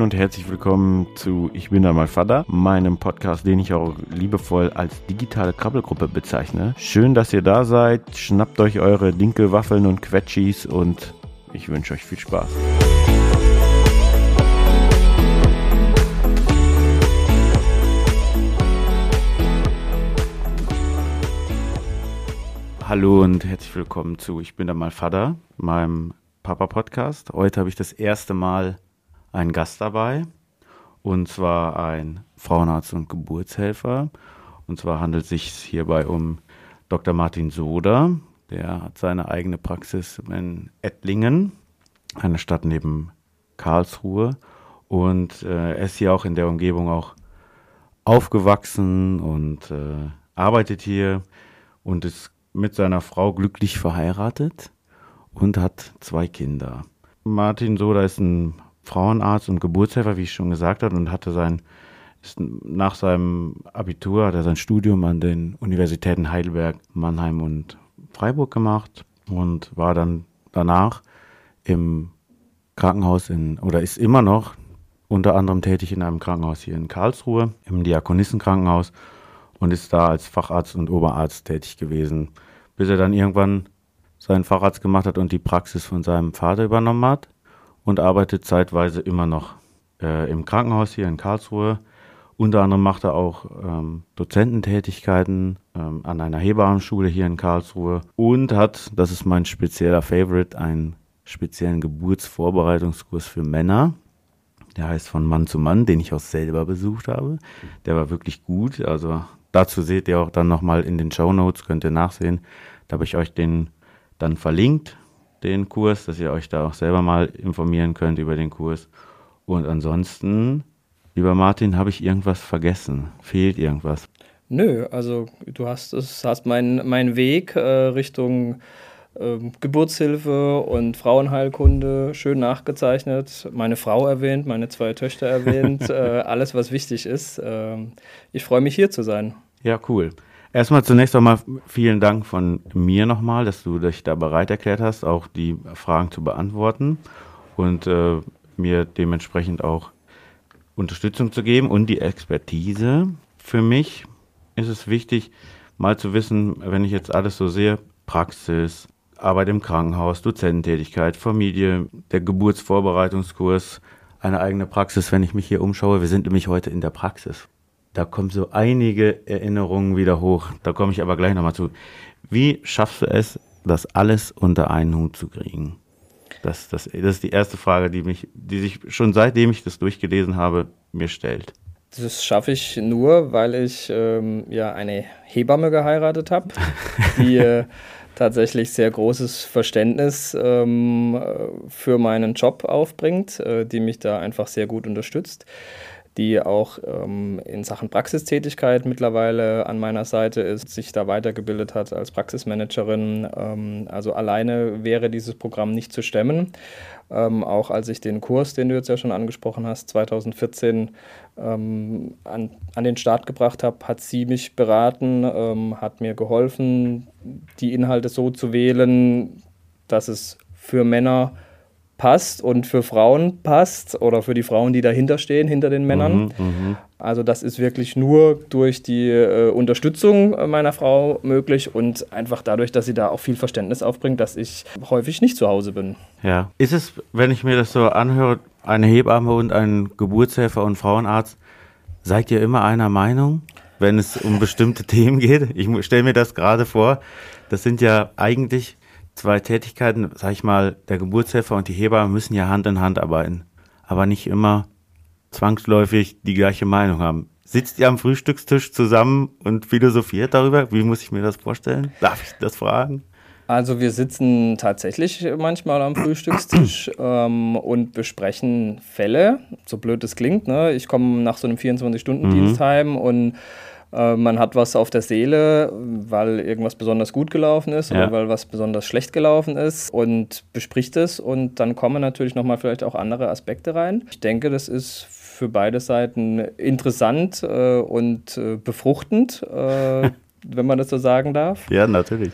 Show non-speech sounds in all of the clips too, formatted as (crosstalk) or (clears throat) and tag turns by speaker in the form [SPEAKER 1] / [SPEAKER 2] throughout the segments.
[SPEAKER 1] Moin und herzlich willkommen zu Ich bin da mal Vater, meinem Podcast, den ich auch liebevoll als digitale Krabbelgruppe bezeichne. Schön, dass ihr da seid. Schnappt euch eure Dinkelwaffeln und Quetschis und ich wünsche euch viel Spaß. Hallo und herzlich willkommen zu Ich bin da mal Vater, meinem Papa-Podcast. Heute habe ich das erste Mal einen Gast dabei und zwar ein Frauenarzt und Geburtshelfer. Und zwar handelt es sich hierbei um Dr. Martin Soder. Der hat seine eigene Praxis in Ettlingen, einer Stadt neben Karlsruhe. Und äh, er ist hier auch in der Umgebung auch aufgewachsen und äh, arbeitet hier und ist mit seiner Frau glücklich verheiratet und hat zwei Kinder. Martin Soda ist ein Frauenarzt und Geburtshelfer, wie ich schon gesagt habe, und hatte sein, nach seinem Abitur hat er sein Studium an den Universitäten Heidelberg, Mannheim und Freiburg gemacht und war dann danach im Krankenhaus in, oder ist immer noch unter anderem tätig in einem Krankenhaus hier in Karlsruhe, im Diakonissenkrankenhaus und ist da als Facharzt und Oberarzt tätig gewesen, bis er dann irgendwann seinen Facharzt gemacht hat und die Praxis von seinem Vater übernommen hat und arbeitet zeitweise immer noch äh, im Krankenhaus hier in Karlsruhe. Unter anderem macht er auch ähm, Dozententätigkeiten ähm, an einer Hebammenschule hier in Karlsruhe und hat, das ist mein spezieller Favorite, einen speziellen Geburtsvorbereitungskurs für Männer. Der heißt von Mann zu Mann, den ich auch selber besucht habe. Der war wirklich gut. Also dazu seht ihr auch dann nochmal in den Show Notes, könnt ihr nachsehen. Da habe ich euch den dann verlinkt, den Kurs, dass ihr euch da auch selber mal informieren könnt über den Kurs. Und ansonsten, lieber Martin, habe ich irgendwas vergessen? Fehlt irgendwas?
[SPEAKER 2] Nö, also du hast es, hast meinen mein Weg äh, Richtung äh, Geburtshilfe und Frauenheilkunde schön nachgezeichnet. Meine Frau erwähnt, meine zwei Töchter erwähnt, (laughs) äh, alles, was wichtig ist. Ähm, ich freue mich hier zu sein.
[SPEAKER 1] Ja, cool. Erstmal zunächst einmal vielen Dank von mir nochmal, dass du dich da bereit erklärt hast, auch die Fragen zu beantworten und äh, mir dementsprechend auch Unterstützung zu geben und die Expertise. Für mich ist es wichtig, mal zu wissen, wenn ich jetzt alles so sehe, Praxis, Arbeit im Krankenhaus, Dozententätigkeit, Familie, der Geburtsvorbereitungskurs, eine eigene Praxis, wenn ich mich hier umschaue. Wir sind nämlich heute in der Praxis da kommen so einige Erinnerungen wieder hoch. Da komme ich aber gleich nochmal zu. Wie schaffst du es, das alles unter einen Hut zu kriegen? Das, das, das ist die erste Frage, die mich, die sich schon seitdem ich das durchgelesen habe, mir stellt.
[SPEAKER 2] Das schaffe ich nur, weil ich ähm, ja eine Hebamme geheiratet habe, (laughs) die äh, tatsächlich sehr großes Verständnis ähm, für meinen Job aufbringt, äh, die mich da einfach sehr gut unterstützt die auch ähm, in Sachen Praxistätigkeit mittlerweile an meiner Seite ist, sich da weitergebildet hat als Praxismanagerin. Ähm, also alleine wäre dieses Programm nicht zu stemmen. Ähm, auch als ich den Kurs, den du jetzt ja schon angesprochen hast, 2014 ähm, an, an den Start gebracht habe, hat sie mich beraten, ähm, hat mir geholfen, die Inhalte so zu wählen, dass es für Männer passt und für Frauen passt oder für die Frauen, die dahinter stehen, hinter den Männern. Mhm, mhm. also das ist wirklich nur durch die äh, Unterstützung meiner Frau möglich und einfach dadurch, dass sie da auch viel Verständnis aufbringt, dass ich häufig nicht zu Hause bin.
[SPEAKER 1] Ja. Ist es, wenn ich mir das so anhöre, eine Hebamme und ein Geburtshelfer und Frauenarzt, seid ihr immer einer Meinung, wenn es um bestimmte (laughs) Themen geht? Ich stelle mir das gerade vor. Das sind ja eigentlich zwei Tätigkeiten, sag ich mal, der Geburtshelfer und die Hebamme müssen ja Hand in Hand arbeiten, aber nicht immer zwangsläufig die gleiche Meinung haben. Sitzt ihr am Frühstückstisch zusammen und philosophiert darüber? Wie muss ich mir das vorstellen? Darf ich das fragen?
[SPEAKER 2] Also wir sitzen tatsächlich manchmal am Frühstückstisch (clears throat) ähm, und besprechen Fälle, so blöd es klingt. Ne? Ich komme nach so einem 24-Stunden-Dienst mhm. heim und äh, man hat was auf der Seele, weil irgendwas besonders gut gelaufen ist ja. oder weil was besonders schlecht gelaufen ist und bespricht es und dann kommen natürlich nochmal vielleicht auch andere Aspekte rein. Ich denke, das ist für beide Seiten interessant äh, und äh, befruchtend, äh, (laughs) wenn man das so sagen darf.
[SPEAKER 1] Ja, natürlich.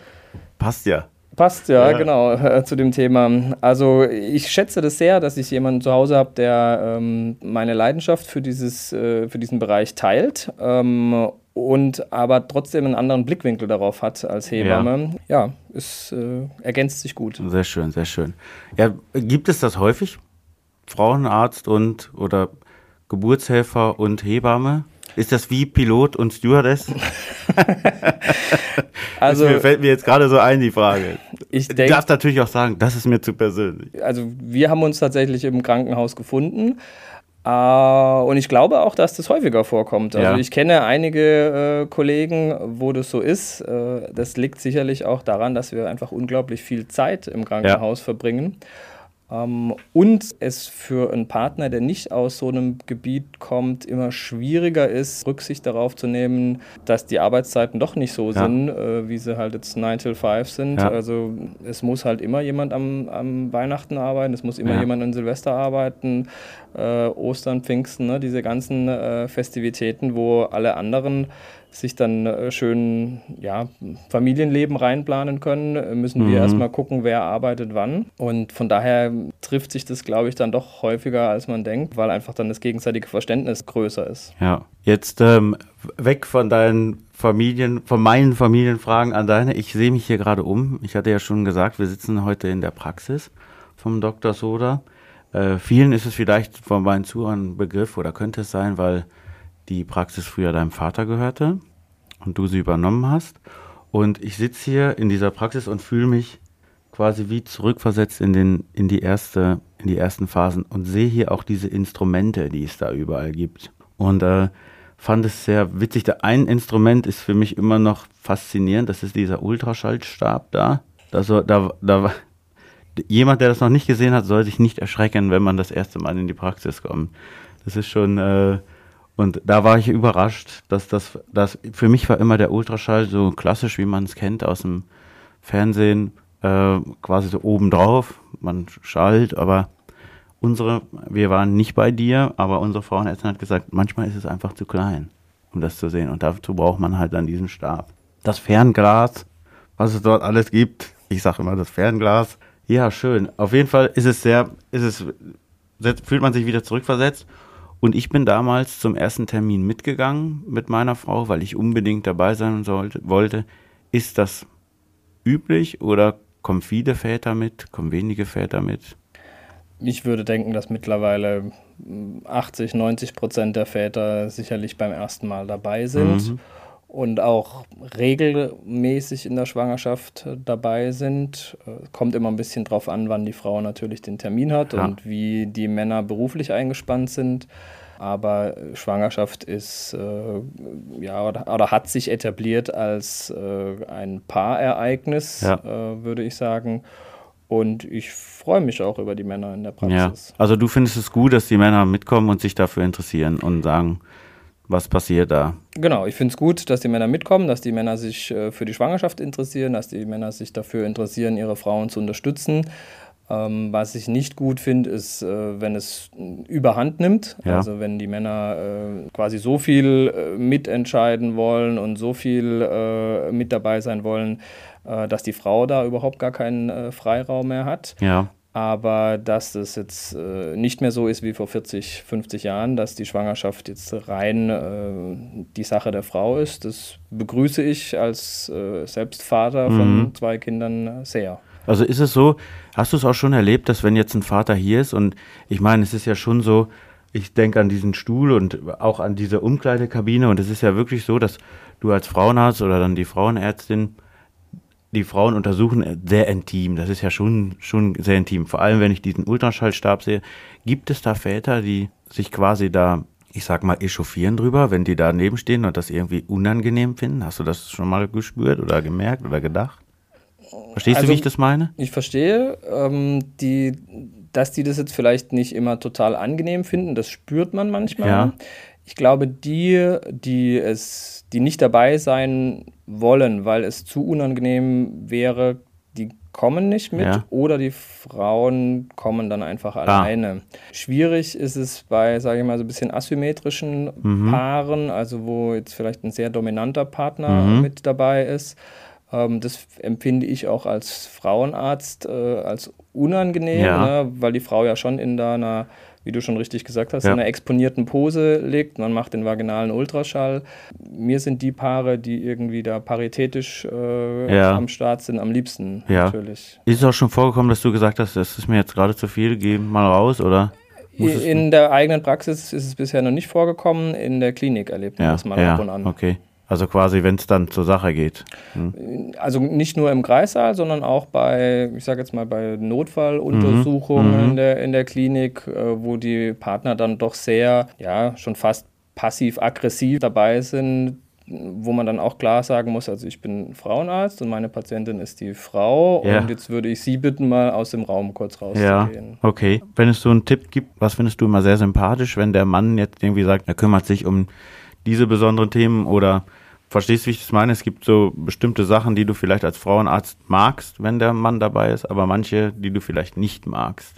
[SPEAKER 1] Passt ja.
[SPEAKER 2] Passt, ja, ja. genau, äh, zu dem Thema. Also ich schätze das sehr, dass ich jemanden zu Hause habe, der ähm, meine Leidenschaft für, dieses, äh, für diesen Bereich teilt. Ähm, und aber trotzdem einen anderen Blickwinkel darauf hat als Hebamme. Ja, ja es äh, ergänzt sich gut.
[SPEAKER 1] Sehr schön, sehr schön. Ja, gibt es das häufig? Frauenarzt und oder Geburtshelfer und Hebamme? Ist das wie Pilot und Stewardess? (laughs) also das fällt mir jetzt gerade so ein die Frage. Ich denk, du darfst natürlich auch sagen, das ist mir zu persönlich.
[SPEAKER 2] Also wir haben uns tatsächlich im Krankenhaus gefunden. Uh, und ich glaube auch, dass das häufiger vorkommt. Also ja. ich kenne einige äh, Kollegen, wo das so ist. Äh, das liegt sicherlich auch daran, dass wir einfach unglaublich viel Zeit im Krankenhaus ja. verbringen. Ähm, und es für einen Partner, der nicht aus so einem Gebiet kommt, immer schwieriger ist, Rücksicht darauf zu nehmen, dass die Arbeitszeiten doch nicht so ja. sind, äh, wie sie halt jetzt 9 till 5 sind. Ja. Also es muss halt immer jemand am, am Weihnachten arbeiten, es muss immer ja. jemand an Silvester arbeiten, äh, Ostern, Pfingsten, ne? diese ganzen äh, Festivitäten, wo alle anderen sich dann äh, schön ja, Familienleben reinplanen können, äh, müssen mhm. wir erstmal gucken, wer arbeitet wann. Und von daher trifft sich das, glaube ich, dann doch häufiger, als man denkt, weil einfach dann das gegenseitige Verständnis größer ist.
[SPEAKER 1] Ja, jetzt ähm, weg von deinen Familien, von meinen Familienfragen an deine. Ich sehe mich hier gerade um. Ich hatte ja schon gesagt, wir sitzen heute in der Praxis vom Dr. Soda. Äh, vielen ist es vielleicht von meinen Zuhörern ein Begriff oder könnte es sein, weil die Praxis früher deinem Vater gehörte und du sie übernommen hast. Und ich sitze hier in dieser Praxis und fühle mich quasi wie zurückversetzt in, den, in, die erste, in die ersten Phasen und sehe hier auch diese Instrumente, die es da überall gibt. Und äh, fand es sehr witzig. Der ein Instrument ist für mich immer noch faszinierend. Das ist dieser Ultraschallstab da. Das, da, da, jemand, der das noch nicht gesehen hat, soll sich nicht erschrecken, wenn man das erste Mal in die Praxis kommt. Das ist schon äh, und da war ich überrascht, dass das, das für mich war immer der Ultraschall so klassisch, wie man es kennt aus dem Fernsehen, äh, quasi so obendrauf. Man schallt, aber unsere, wir waren nicht bei dir, aber unsere Frauenärztin hat gesagt, manchmal ist es einfach zu klein, um das zu sehen. Und dazu braucht man halt dann diesen Stab. Das Fernglas, was es dort alles gibt. Ich sage immer das Fernglas. Ja, schön. Auf jeden Fall ist es sehr, ist es, fühlt man sich wieder zurückversetzt. Und ich bin damals zum ersten Termin mitgegangen mit meiner Frau, weil ich unbedingt dabei sein sollte, wollte. Ist das üblich oder kommen viele Väter mit, kommen wenige Väter mit?
[SPEAKER 2] Ich würde denken, dass mittlerweile 80, 90 Prozent der Väter sicherlich beim ersten Mal dabei sind. Mhm und auch regelmäßig in der Schwangerschaft dabei sind. Kommt immer ein bisschen drauf an, wann die Frau natürlich den Termin hat ja. und wie die Männer beruflich eingespannt sind. Aber Schwangerschaft ist äh, ja oder, oder, hat sich etabliert als äh, ein Paarereignis, ja. äh, würde ich sagen. Und ich freue mich auch über die Männer in der Praxis.
[SPEAKER 1] Ja. Also du findest es gut, dass die Männer mitkommen und sich dafür interessieren und sagen, was passiert da?
[SPEAKER 2] Genau, ich finde es gut, dass die Männer mitkommen, dass die Männer sich äh, für die Schwangerschaft interessieren, dass die Männer sich dafür interessieren, ihre Frauen zu unterstützen. Ähm, was ich nicht gut finde, ist, äh, wenn es überhand nimmt. Ja. Also wenn die Männer äh, quasi so viel äh, mitentscheiden wollen und so viel äh, mit dabei sein wollen, äh, dass die Frau da überhaupt gar keinen Freiraum mehr hat.
[SPEAKER 1] Ja
[SPEAKER 2] aber dass das jetzt äh, nicht mehr so ist wie vor 40, 50 Jahren, dass die Schwangerschaft jetzt rein äh, die Sache der Frau ist, das begrüße ich als äh, Selbstvater mhm. von zwei Kindern sehr.
[SPEAKER 1] Also ist es so, hast du es auch schon erlebt, dass wenn jetzt ein Vater hier ist und ich meine, es ist ja schon so, ich denke an diesen Stuhl und auch an diese Umkleidekabine und es ist ja wirklich so, dass du als Frauenarzt oder dann die Frauenärztin die Frauen untersuchen sehr intim. Das ist ja schon, schon sehr intim. Vor allem, wenn ich diesen Ultraschallstab sehe. Gibt es da Väter, die sich quasi da, ich sag mal, echauffieren drüber, wenn die daneben stehen und das irgendwie unangenehm finden? Hast du das schon mal gespürt oder gemerkt oder gedacht? Verstehst also, du, wie ich das meine?
[SPEAKER 2] Ich verstehe. Ähm, die, dass die das jetzt vielleicht nicht immer total angenehm finden, das spürt man manchmal. Ja. Ich glaube, die, die es, die nicht dabei sein wollen, weil es zu unangenehm wäre, die kommen nicht mit ja. oder die Frauen kommen dann einfach ah. alleine. Schwierig ist es bei, sage ich mal, so ein bisschen asymmetrischen mhm. Paaren, also wo jetzt vielleicht ein sehr dominanter Partner mhm. mit dabei ist Ähm, das empfinde ich auch als Frauenarzt äh, als unangenehm,
[SPEAKER 1] Ja.
[SPEAKER 2] ne, weil die Frau ja schon in einer, wie du schon richtig gesagt hast,
[SPEAKER 1] Ja.
[SPEAKER 2] in einer exponierten Pose liegt. Man macht den vaginalen Ultraschall. Mir sind die Paare, die irgendwie da paritätisch äh,
[SPEAKER 1] Ja.
[SPEAKER 2] am Start sind, am liebsten
[SPEAKER 1] Ja.
[SPEAKER 2] natürlich.
[SPEAKER 1] Ist es auch schon vorgekommen, dass du gesagt hast, das ist mir jetzt gerade zu viel, geh mal raus, oder?
[SPEAKER 2] In der eigenen Praxis ist es bisher noch nicht vorgekommen. In der Klinik erlebt man das mal ab und an.
[SPEAKER 1] okay. Also quasi, wenn es dann zur Sache geht.
[SPEAKER 2] Also nicht nur im Kreissaal, sondern auch bei, ich sage jetzt mal, bei Notfalluntersuchungen
[SPEAKER 1] Mhm.
[SPEAKER 2] in, der, in der Klinik, äh, wo die Partner dann doch sehr, ja, schon fast passiv-aggressiv dabei sind, wo man dann auch klar sagen muss, also ich bin Frauenarzt und meine Patientin ist die Frau
[SPEAKER 1] Ja.
[SPEAKER 2] und jetzt würde ich Sie bitten, mal aus dem Raum kurz
[SPEAKER 1] Ja,
[SPEAKER 2] rauszugehen.
[SPEAKER 1] okay. Wenn es so einen Tipp gibt, was findest du immer sehr sympathisch, wenn der Mann jetzt irgendwie sagt, er kümmert sich um diese besonderen Themen oder verstehst du, wie ich das meine? Es gibt so bestimmte Sachen, die du vielleicht als Frauenarzt magst, wenn der Mann dabei ist, aber manche, die du vielleicht nicht magst.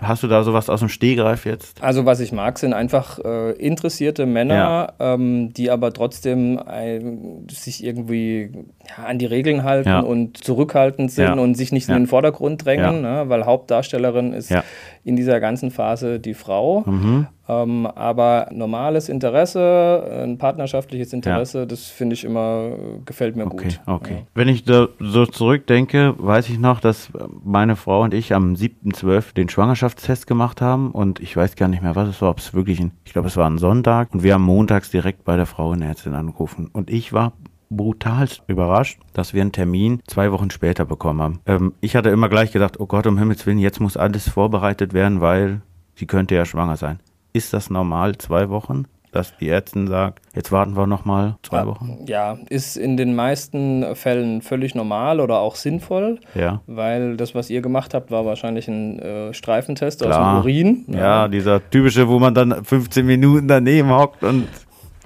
[SPEAKER 1] Hast du da sowas aus dem Stehgreif jetzt?
[SPEAKER 2] Also was ich mag, sind einfach äh, interessierte Männer, ähm, die aber trotzdem ein, sich irgendwie ja, an die Regeln halten
[SPEAKER 1] Ja.
[SPEAKER 2] und zurückhaltend sind
[SPEAKER 1] Ja.
[SPEAKER 2] und sich nicht
[SPEAKER 1] Ja.
[SPEAKER 2] in den Vordergrund drängen, ne, weil Hauptdarstellerin ist
[SPEAKER 1] Ja.
[SPEAKER 2] In dieser ganzen Phase die Frau.
[SPEAKER 1] Mhm.
[SPEAKER 2] Ähm, aber normales Interesse, ein partnerschaftliches Interesse, das finde ich immer, äh, gefällt mir
[SPEAKER 1] Okay,
[SPEAKER 2] gut.
[SPEAKER 1] okay. Wenn ich da so zurückdenke, weiß ich noch, dass meine Frau und ich am 7.12. den Schwangerschaftstest gemacht haben und ich weiß gar nicht mehr, was es war, ob es wirklich ein, ich glaube, es war ein Sonntag und wir haben montags direkt bei der Frauenärztin angerufen und ich war brutalst überrascht, dass wir einen Termin zwei Wochen später bekommen haben. Ähm, ich hatte immer gleich gedacht, oh Gott, um Himmels Willen, jetzt muss alles vorbereitet werden, weil sie könnte ja schwanger sein. Ist das normal, zwei Wochen, dass die Ärztin sagt, jetzt warten wir noch mal zwei Wochen?
[SPEAKER 2] Ja, ist in den meisten Fällen völlig normal oder auch sinnvoll.
[SPEAKER 1] Ja.
[SPEAKER 2] Weil das, was ihr gemacht habt, war wahrscheinlich ein äh, Streifentest aus
[SPEAKER 1] Klar.
[SPEAKER 2] dem Urin.
[SPEAKER 1] Ja, dieser typische, wo man dann 15 Minuten daneben hockt und.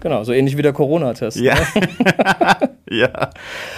[SPEAKER 2] Genau, so ähnlich wie der Corona-Test.
[SPEAKER 1] Ja.
[SPEAKER 2] Ne? (laughs)
[SPEAKER 1] ja,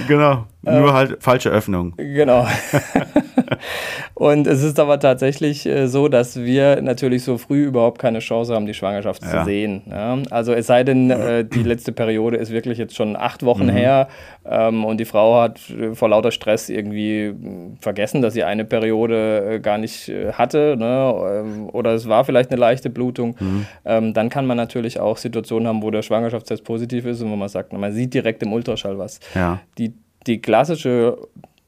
[SPEAKER 1] genau. Nur halt falsche Öffnung.
[SPEAKER 2] Genau. (laughs) Und es ist aber tatsächlich äh, so, dass wir natürlich so früh überhaupt keine Chance haben, die Schwangerschaft
[SPEAKER 1] Ja.
[SPEAKER 2] zu sehen. Ja? Also es sei denn, äh, die letzte Periode ist wirklich jetzt schon acht Wochen
[SPEAKER 1] Mhm.
[SPEAKER 2] her ähm, und die Frau hat äh, vor lauter Stress irgendwie mh, vergessen, dass sie eine Periode gar nicht hatte ne? ähm, oder es war vielleicht eine leichte Blutung.
[SPEAKER 1] Mhm.
[SPEAKER 2] Ähm, dann kann man natürlich auch Situationen haben, wo der Schwangerschaftstest positiv ist und wo man sagt, man sieht direkt im Ultraschall was.
[SPEAKER 1] Ja.
[SPEAKER 2] Die, die klassische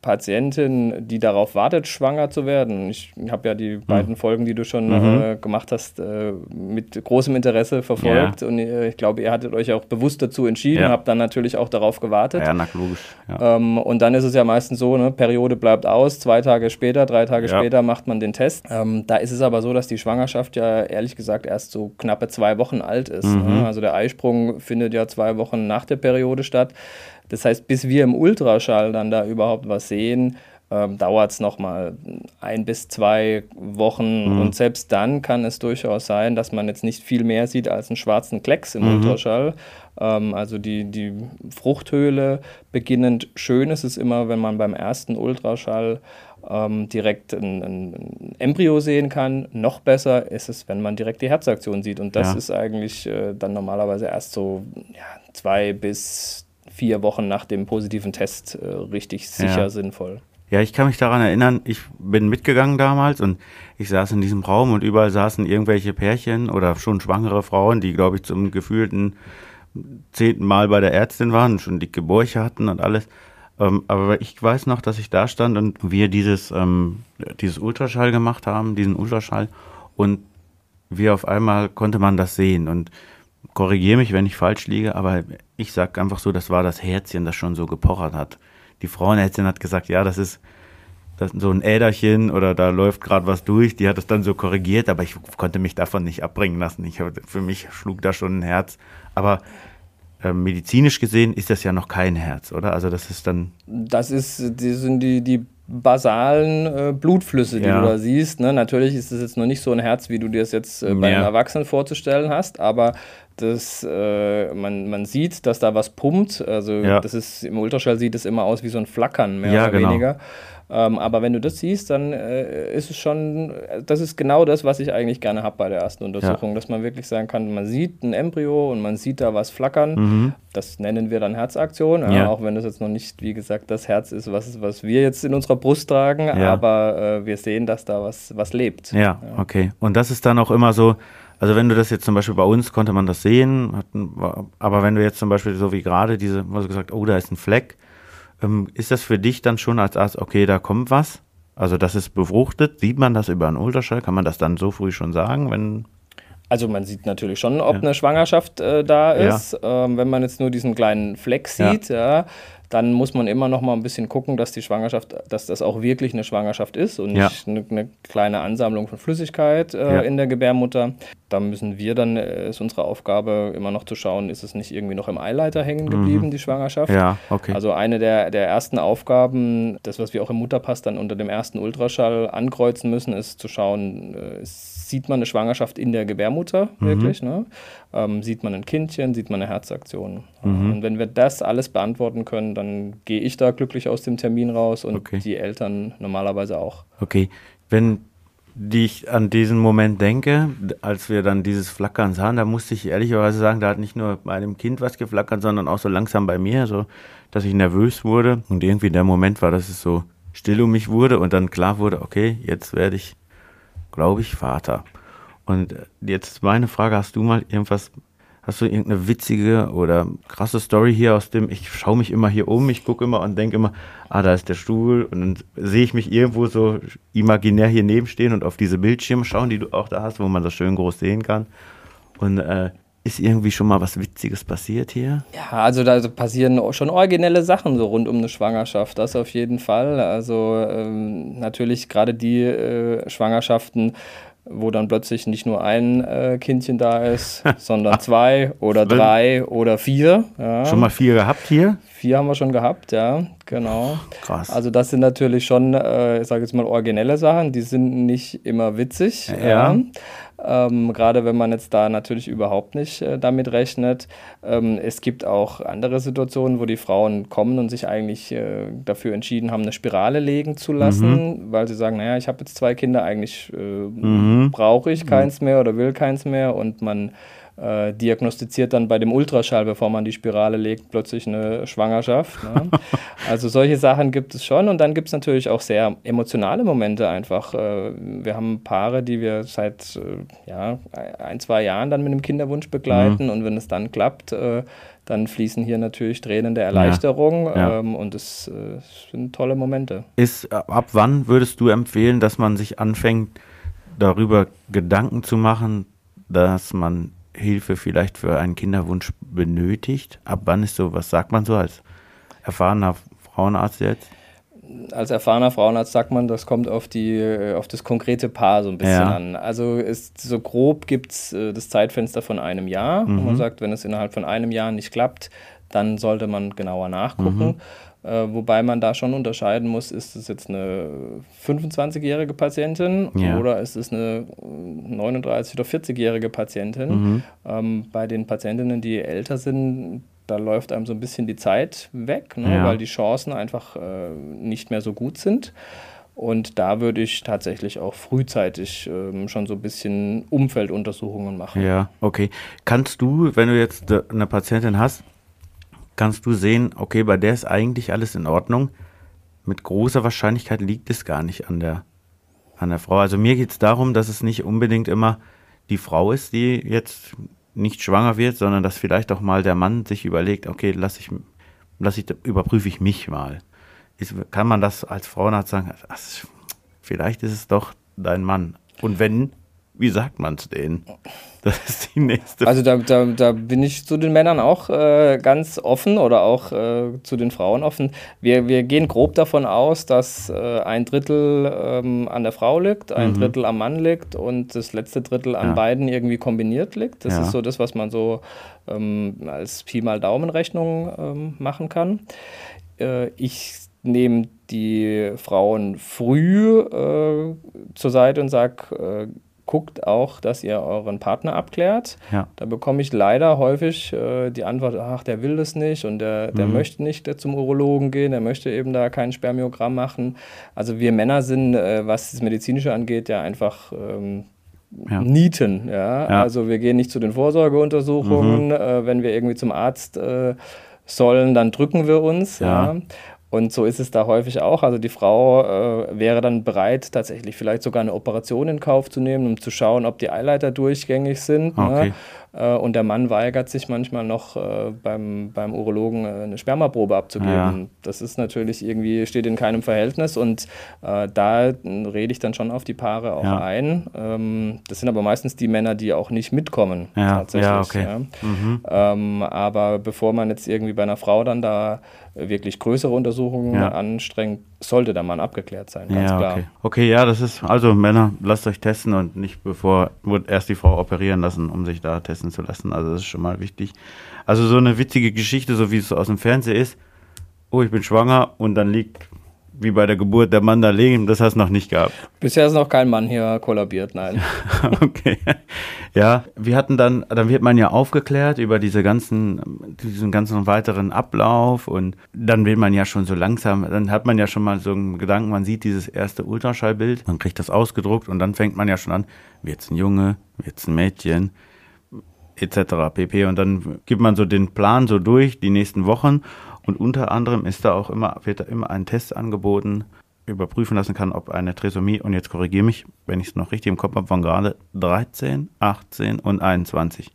[SPEAKER 2] Patientin, die darauf wartet, schwanger zu werden. Ich habe ja die beiden Folgen, die du schon
[SPEAKER 1] Mhm.
[SPEAKER 2] äh, gemacht hast, äh, mit großem Interesse verfolgt. Und äh, ich glaube, ihr hattet euch auch bewusst dazu entschieden,
[SPEAKER 1] Ja.
[SPEAKER 2] habt dann natürlich auch darauf gewartet.
[SPEAKER 1] Ja, na logisch. Ja.
[SPEAKER 2] Ähm, und dann ist es ja meistens so, ne, Periode bleibt aus, zwei Tage später, drei Tage
[SPEAKER 1] Ja.
[SPEAKER 2] später macht man den Test. Ähm, da ist es aber so, dass die Schwangerschaft ja ehrlich gesagt erst so knappe zwei Wochen alt ist.
[SPEAKER 1] Mhm.
[SPEAKER 2] Ne? Also der Eisprung findet ja zwei Wochen nach der Periode statt. Das heißt, bis wir im Ultraschall dann da überhaupt was sehen, ähm, dauert es nochmal ein bis zwei Wochen.
[SPEAKER 1] Mhm.
[SPEAKER 2] Und selbst dann kann es durchaus sein, dass man jetzt nicht viel mehr sieht als einen schwarzen Klecks im
[SPEAKER 1] Mhm.
[SPEAKER 2] Ultraschall. Ähm, also die, die Fruchthöhle beginnend schön ist es immer, wenn man beim ersten Ultraschall ähm, direkt ein, ein Embryo sehen kann. Noch besser ist es, wenn man direkt die Herzaktion sieht. Und das
[SPEAKER 1] Ja.
[SPEAKER 2] ist eigentlich äh, dann normalerweise erst so ja, zwei bis vier Wochen nach dem positiven Test äh, richtig sicher
[SPEAKER 1] Ja.
[SPEAKER 2] sinnvoll.
[SPEAKER 1] Ja, ich kann mich daran erinnern, ich bin mitgegangen damals und ich saß in diesem Raum und überall saßen irgendwelche Pärchen oder schon schwangere Frauen, die, glaube ich, zum gefühlten zehnten Mal bei der Ärztin waren, schon dicke Bäuche hatten und alles. Ähm, aber ich weiß noch, dass ich da stand und wir dieses, ähm, dieses Ultraschall gemacht haben, diesen Ultraschall und wir auf einmal konnte man das sehen und korrigiere mich, wenn ich falsch liege, aber ich sag einfach so, das war das Herzchen, das schon so gepochert hat. Die Frauenärztin hat gesagt, ja, das ist, das so ein Äderchen oder da läuft gerade was durch. Die hat es dann so korrigiert, aber ich konnte mich davon nicht abbringen lassen. Ich, für mich schlug da schon ein Herz. Aber äh, medizinisch gesehen ist das ja noch kein Herz, oder? Also das ist dann,
[SPEAKER 2] Das ist, die sind die, die basalen äh, Blutflüsse, die
[SPEAKER 1] Ja.
[SPEAKER 2] du da siehst. Ne? Natürlich ist es jetzt noch nicht so ein Herz, wie du dir es jetzt äh, bei
[SPEAKER 1] Ja.
[SPEAKER 2] einem Erwachsenen vorzustellen hast, aber das, äh, man, man sieht, dass da was pumpt. Also ja. das ist im Ultraschall sieht es immer aus wie so ein Flackern, mehr oder genau. weniger. Ähm, aber wenn du das siehst, dann äh, ist es schon, das ist genau das, was ich eigentlich gerne habe bei der ersten Untersuchung, ja. dass man wirklich sagen kann, man sieht ein Embryo und man sieht da was flackern. Mhm. Das nennen wir dann Herzaktion, ja. auch wenn das jetzt noch nicht, wie gesagt, das Herz ist, was, was wir jetzt in unserer Brust tragen, aber äh, wir sehen, dass da was, was lebt.
[SPEAKER 1] Ja, okay. Und das ist dann auch immer so, also wenn du das jetzt zum Beispiel bei uns, konnte man das sehen, aber wenn du jetzt zum Beispiel so wie gerade diese, was du gesagt, oh, da ist ein Fleck, ist das für dich dann schon als Arzt, okay, da kommt was? Also das ist befruchtet, sieht man das über einen Ultraschall? Kann man das dann so früh schon sagen, wenn
[SPEAKER 2] also man sieht natürlich schon, ob ja. eine Schwangerschaft äh, da ist. Ja. Ähm, wenn man jetzt nur diesen kleinen Fleck sieht, ja. Ja dann muss man immer noch mal ein bisschen gucken, dass die Schwangerschaft, dass das auch wirklich eine Schwangerschaft ist und nicht eine, eine, kleine Ansammlung von Flüssigkeit äh, ja. in der Gebärmutter. Da müssen wir dann, äh, ist unsere Aufgabe immer noch zu schauen, ist es nicht irgendwie noch im Eileiter hängen geblieben, mhm. die Schwangerschaft.
[SPEAKER 1] Ja, okay.
[SPEAKER 2] Also eine der, der ersten Aufgaben, das, was wir auch im Mutterpass dann unter dem ersten Ultraschall ankreuzen müssen, ist zu schauen, äh, sieht man eine Schwangerschaft in der Gebärmutter mhm. wirklich, ne? Ähm, sieht man ein Kindchen, sieht man eine Herzaktion. Mhm. Und wenn wir das alles beantworten können, dann gehe ich da glücklich aus dem Termin raus und okay. die Eltern normalerweise auch.
[SPEAKER 1] Okay, wenn ich an diesen Moment denke, als wir dann dieses Flackern sahen, da musste ich ehrlicherweise sagen, da hat nicht nur bei einem Kind was geflackert, sondern auch so langsam bei mir, so dass ich nervös wurde und irgendwie der Moment war, dass es so still um mich wurde und dann klar wurde, okay, jetzt werde ich, glaube ich, Vater. Und jetzt meine Frage, hast du mal irgendwas Hast du irgendeine witzige oder krasse Story hier aus dem, ich schaue mich immer hier um, ich gucke immer und denke immer, ah, da ist der Stuhl und dann sehe ich mich irgendwo so imaginär hier nebenstehen und auf diese Bildschirme schauen, die du auch da hast, wo man das schön groß sehen kann. Und äh, ist irgendwie schon mal was Witziges passiert hier?
[SPEAKER 2] Ja, also da passieren schon originelle Sachen so rund um eine Schwangerschaft, das auf jeden Fall. Also ähm, natürlich gerade die äh, Schwangerschaften, wo dann plötzlich nicht nur ein äh, Kindchen da ist, (laughs) sondern zwei oder drei oder vier.
[SPEAKER 1] Ja. Schon mal vier gehabt hier?
[SPEAKER 2] Vier haben wir schon gehabt, ja, genau. Krass. Also das sind natürlich schon, äh, ich sage jetzt mal, originelle Sachen, die sind nicht immer witzig. Ja. ja. Ähm, Gerade wenn man jetzt da natürlich überhaupt nicht äh, damit rechnet. Ähm, es gibt auch andere Situationen, wo die Frauen kommen und sich eigentlich äh, dafür entschieden haben, eine Spirale legen zu lassen, mhm. weil sie sagen, naja, ich habe jetzt zwei Kinder, eigentlich äh, mhm. brauche ich keins mehr oder will keins mehr und man äh, diagnostiziert dann bei dem Ultraschall, bevor man die Spirale legt, plötzlich eine Schwangerschaft. Ne? (laughs) also solche Sachen gibt es schon und dann gibt es natürlich auch sehr emotionale Momente einfach. Äh, wir haben Paare, die wir seit äh, ja, ein, zwei Jahren dann mit einem Kinderwunsch begleiten mhm. und wenn es dann klappt, äh, dann fließen hier natürlich Tränen der Erleichterung ja, ja. Ähm, und es äh, sind tolle Momente.
[SPEAKER 1] Ist, ab wann würdest du empfehlen, dass man sich anfängt, darüber Gedanken zu machen, dass man Hilfe vielleicht für einen Kinderwunsch benötigt? Ab wann ist so, was sagt man so als erfahrener Frauenarzt jetzt?
[SPEAKER 2] Als erfahrener Frauenarzt sagt man, das kommt auf, die, auf das konkrete Paar so ein bisschen ja. an. Also ist, so grob gibt es äh, das Zeitfenster von einem Jahr. Mhm. man sagt, wenn es innerhalb von einem Jahr nicht klappt, dann sollte man genauer nachgucken. Mhm. Äh, wobei man da schon unterscheiden muss, ist es jetzt eine 25-jährige Patientin ja. oder ist es eine 39- oder 40-jährige Patientin. Mhm. Ähm, bei den Patientinnen, die älter sind, da läuft einem so ein bisschen die Zeit weg, ne, ja. weil die Chancen einfach äh, nicht mehr so gut sind. Und da würde ich tatsächlich auch frühzeitig ähm, schon so ein bisschen Umfelduntersuchungen machen.
[SPEAKER 1] Ja, okay. Kannst du, wenn du jetzt eine Patientin hast, kannst du sehen, okay, bei der ist eigentlich alles in Ordnung. Mit großer Wahrscheinlichkeit liegt es gar nicht an der, an der Frau. Also mir geht es darum, dass es nicht unbedingt immer die Frau ist, die jetzt nicht schwanger wird, sondern dass vielleicht auch mal der Mann sich überlegt, okay, lass ich, lass ich, überprüfe ich mich mal. Ist, kann man das als Frauenarzt sagen, ach, vielleicht ist es doch dein Mann. Und wenn, wie sagt man es denen?
[SPEAKER 2] Das ist die nächste. Also da, da, da bin ich zu den Männern auch äh, ganz offen oder auch äh, zu den Frauen offen. Wir, wir gehen grob davon aus, dass äh, ein Drittel ähm, an der Frau liegt, ein mhm. Drittel am Mann liegt und das letzte Drittel an ja. beiden irgendwie kombiniert liegt. Das ja. ist so das, was man so ähm, als Pi mal Daumenrechnung ähm, machen kann. Äh, ich nehme die Frauen früh äh, zur Seite und sage, äh, guckt auch, dass ihr euren Partner abklärt.
[SPEAKER 1] Ja.
[SPEAKER 2] Da bekomme ich leider häufig äh, die Antwort, ach, der will das nicht und der, der
[SPEAKER 1] Mhm.
[SPEAKER 2] möchte nicht zum Urologen gehen, der möchte eben da kein Spermiogramm machen. Also wir Männer sind, äh, was das Medizinische angeht, ja einfach ähm,
[SPEAKER 1] Ja.
[SPEAKER 2] Nieten. Ja?
[SPEAKER 1] Ja.
[SPEAKER 2] Also wir gehen nicht zu den Vorsorgeuntersuchungen.
[SPEAKER 1] Mhm.
[SPEAKER 2] Äh, wenn wir irgendwie zum Arzt äh, sollen, dann drücken wir uns.
[SPEAKER 1] Ja.
[SPEAKER 2] Ja. Und so ist es da häufig auch. Also die Frau äh, wäre dann bereit, tatsächlich vielleicht sogar eine Operation in Kauf zu nehmen, um zu schauen, ob die Eileiter durchgängig sind.
[SPEAKER 1] Okay.
[SPEAKER 2] Ne? Äh, und der Mann weigert sich manchmal noch äh, beim, beim Urologen äh, eine Spermaprobe abzugeben.
[SPEAKER 1] Ja.
[SPEAKER 2] Das ist natürlich irgendwie, steht in keinem Verhältnis und äh, da rede ich dann schon auf die Paare auch
[SPEAKER 1] Ja.
[SPEAKER 2] ein. Ähm, das sind aber meistens die Männer, die auch nicht mitkommen.
[SPEAKER 1] Ja,
[SPEAKER 2] tatsächlich,
[SPEAKER 1] ja, okay. Mhm.
[SPEAKER 2] Ähm, aber bevor man jetzt irgendwie bei einer Frau dann da wirklich größere Untersuchungen anstrengt, sollte der Mann abgeklärt sein, ganz
[SPEAKER 1] Ja,
[SPEAKER 2] klar.
[SPEAKER 1] okay. Okay, ja, das ist, also Männer, lasst euch testen und nicht bevor, erst die Frau operieren lassen, um sich da testen zu lassen. Also das ist schon mal wichtig. Also so eine witzige Geschichte, so wie es aus dem Fernsehen ist, oh, ich bin schwanger und dann liegt, wie bei der Geburt, der Mann daneben, das hast du noch nicht gehabt.
[SPEAKER 2] Bisher ist noch kein Mann hier kollabiert, nein. (laughs)
[SPEAKER 1] Okay. Ja, wir hatten dann, dann wird man ja aufgeklärt über diese ganzen, diesen ganzen weiteren Ablauf und dann will man ja schon so langsam, dann hat man ja schon mal so einen Gedanken, man sieht dieses erste Ultraschallbild, man kriegt das ausgedruckt und dann fängt man ja schon an, wird's ein Junge, wird's ein Mädchen, etc. pp. Und dann gibt man so den Plan so durch, die nächsten Wochen und unter anderem ist da auch immer, wird da immer ein Test angeboten, überprüfen lassen kann, ob eine Trisomie, und jetzt korrigiere mich, wenn ich es noch richtig im Kopf habe, von gerade 13, 18 und 21.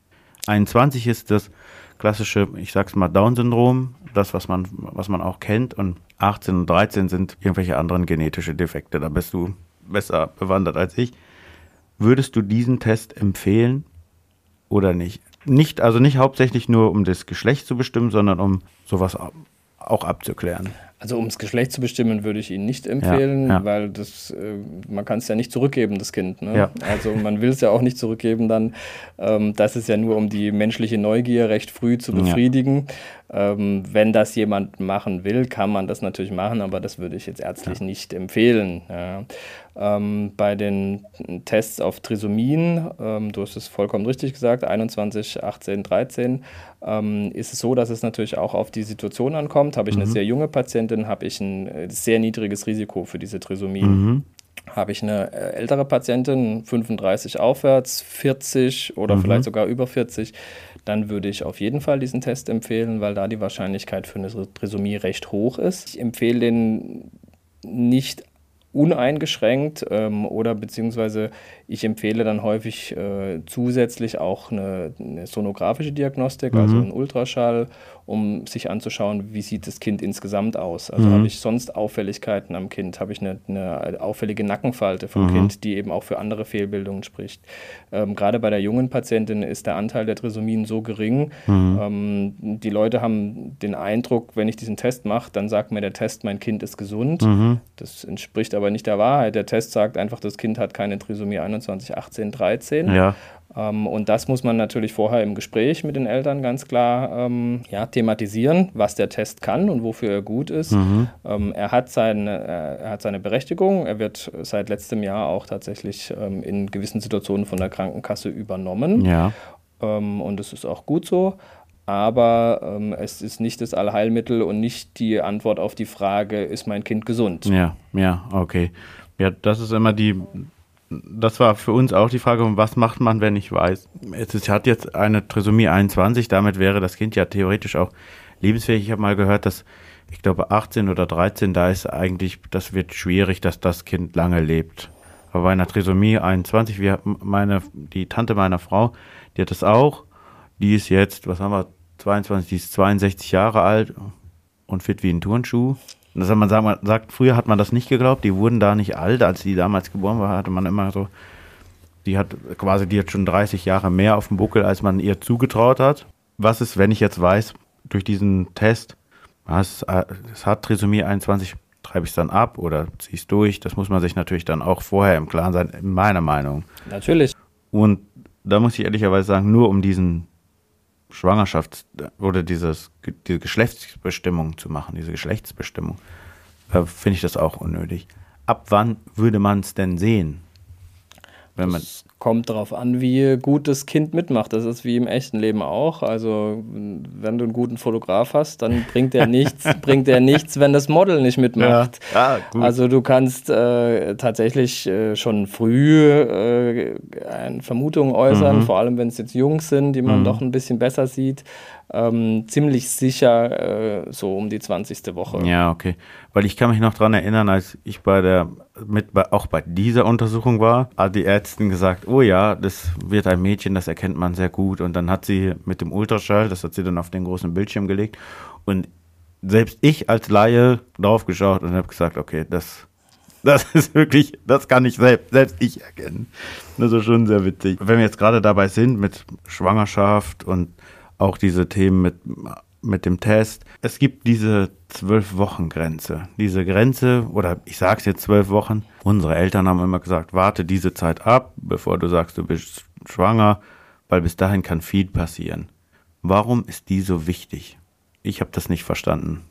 [SPEAKER 1] 21 ist das klassische, ich sag's mal, Down-Syndrom, das, was man, was man auch kennt, und 18 und 13 sind irgendwelche anderen genetische Defekte. Da bist du besser bewandert als ich. Würdest du diesen Test empfehlen oder nicht? Nicht, also nicht hauptsächlich nur, um das Geschlecht zu bestimmen, sondern um sowas auch abzuklären.
[SPEAKER 2] Also um das Geschlecht zu bestimmen, würde ich Ihnen nicht empfehlen,
[SPEAKER 1] ja.
[SPEAKER 2] weil das, äh, man kann es ja nicht zurückgeben, das Kind. Ne?
[SPEAKER 1] Ja.
[SPEAKER 2] Also man will es ja auch nicht zurückgeben dann. Ähm, das ist ja nur, um die menschliche Neugier recht früh zu
[SPEAKER 1] Ja.
[SPEAKER 2] befriedigen. Ähm, wenn das jemand machen will, kann man das natürlich machen, aber das würde ich jetzt ärztlich nicht empfehlen. Ähm, bei den Tests auf Trisomien, ähm, du hast es vollkommen richtig gesagt, 21, 18, 13, ähm, ist es so, dass es natürlich auch auf die Situation ankommt. Habe ich eine sehr junge Patientin, habe ich ein äh, sehr niedriges Risiko für diese Trisomien.
[SPEAKER 1] Mhm.
[SPEAKER 2] Habe ich eine äh, ältere Patientin, 35 aufwärts, 40 oder vielleicht sogar über 40, dann würde ich auf jeden Fall diesen Test empfehlen, weil da die Wahrscheinlichkeit für eine Trisomie recht hoch ist. Ich empfehle den nicht uneingeschränkt ähm, oder beziehungsweise ich empfehle dann häufig äh, zusätzlich auch eine, eine sonografische Diagnostik, also einen Ultraschall, um sich anzuschauen, wie sieht das Kind insgesamt aus. Also habe ich sonst Auffälligkeiten am Kind, habe ich eine, eine auffällige Nackenfalte vom Kind, die eben auch für andere Fehlbildungen spricht. Ähm, Gerade bei der jungen Patientin ist der Anteil der Trisomien so gering. Ähm, die Leute haben den Eindruck, wenn ich diesen Test mache, dann sagt mir der Test, mein Kind ist gesund. Das entspricht aber nicht der Wahrheit. Der Test sagt einfach, das Kind hat keine Trisomie 21, 18, 13.
[SPEAKER 1] Ja,
[SPEAKER 2] Ähm, und das muss man natürlich vorher im Gespräch mit den Eltern ganz klar ähm, ja, thematisieren, was der Test kann und wofür er gut ist. Ähm, er, hat seine, äh, er hat seine Berechtigung. Er wird seit letztem Jahr auch tatsächlich ähm, in gewissen Situationen von der Krankenkasse übernommen.
[SPEAKER 1] ja.
[SPEAKER 2] Ähm, und es ist auch gut so. Aber ähm, es ist nicht das Allheilmittel und nicht die Antwort auf die Frage, ist mein Kind gesund?
[SPEAKER 1] Ja, ja, okay. Ja, das ist immer die, das war für uns auch die Frage, was macht man, wenn ich weiß, es hat jetzt eine Trisomie 21, damit wäre das Kind ja theoretisch auch lebensfähig. Ich habe mal gehört, dass, ich glaube, 18 oder 13, da ist eigentlich, das wird schwierig, dass das Kind lange lebt. Aber bei einer Trisomie 21, wir, meine, die Tante meiner Frau, die hat das auch. Die ist jetzt, was haben wir, 22, die ist 62 Jahre alt und fit wie ein Turnschuh. Das man, sagt, man sagt, früher hat man das nicht geglaubt, die wurden da nicht alt, als die damals geboren war, hatte man immer so, die hat quasi, die hat schon 30 Jahre mehr auf dem Buckel, als man ihr zugetraut hat. Was ist, wenn ich jetzt weiß, durch diesen Test, was, äh, es hat Trisomie 21, treibe ich es dann ab oder ziehe es durch? Das muss man sich natürlich dann auch vorher im Klaren sein, in meiner Meinung.
[SPEAKER 2] Natürlich.
[SPEAKER 1] Und da muss ich ehrlicherweise sagen, nur um diesen Schwangerschafts- oder dieses, diese Geschlechtsbestimmung zu machen, diese Geschlechtsbestimmung, äh, finde ich das auch unnötig. Ab wann würde man es denn sehen?
[SPEAKER 2] Wenn man das kommt darauf an, wie gut das Kind mitmacht. Das ist wie im echten Leben auch. Also wenn du einen guten Fotograf hast, dann bringt der nichts, (laughs) bringt der nichts, wenn das Model nicht mitmacht. Ja. Ah, also du kannst äh, tatsächlich äh, schon früh äh, Vermutungen äußern, mhm. vor allem wenn es jetzt Jungs sind, die man mhm. doch ein bisschen besser sieht ähm, ziemlich sicher äh, so um die 20. Woche.
[SPEAKER 1] Ja, okay. Weil ich kann mich noch daran erinnern, als ich bei der, mit, bei, auch bei dieser Untersuchung war, hat die Ärztin gesagt, oh ja, das wird ein Mädchen, das erkennt man sehr gut. Und dann hat sie mit dem Ultraschall, das hat sie dann auf den großen Bildschirm gelegt. Und selbst ich als Laie drauf geschaut und habe gesagt, okay, das, das (laughs) ist wirklich, das kann ich selbst, selbst ich erkennen. Das ist schon sehr witzig. Wenn wir jetzt gerade dabei sind mit Schwangerschaft und auch diese Themen mit, mit dem Test. Es gibt diese Zwölf-Wochen-Grenze. Diese Grenze, oder ich sage es jetzt zwölf Wochen, unsere Eltern haben immer gesagt, warte diese Zeit ab, bevor du sagst, du bist schwanger, weil bis dahin kann viel passieren. Warum ist die so wichtig? Ich habe das nicht verstanden.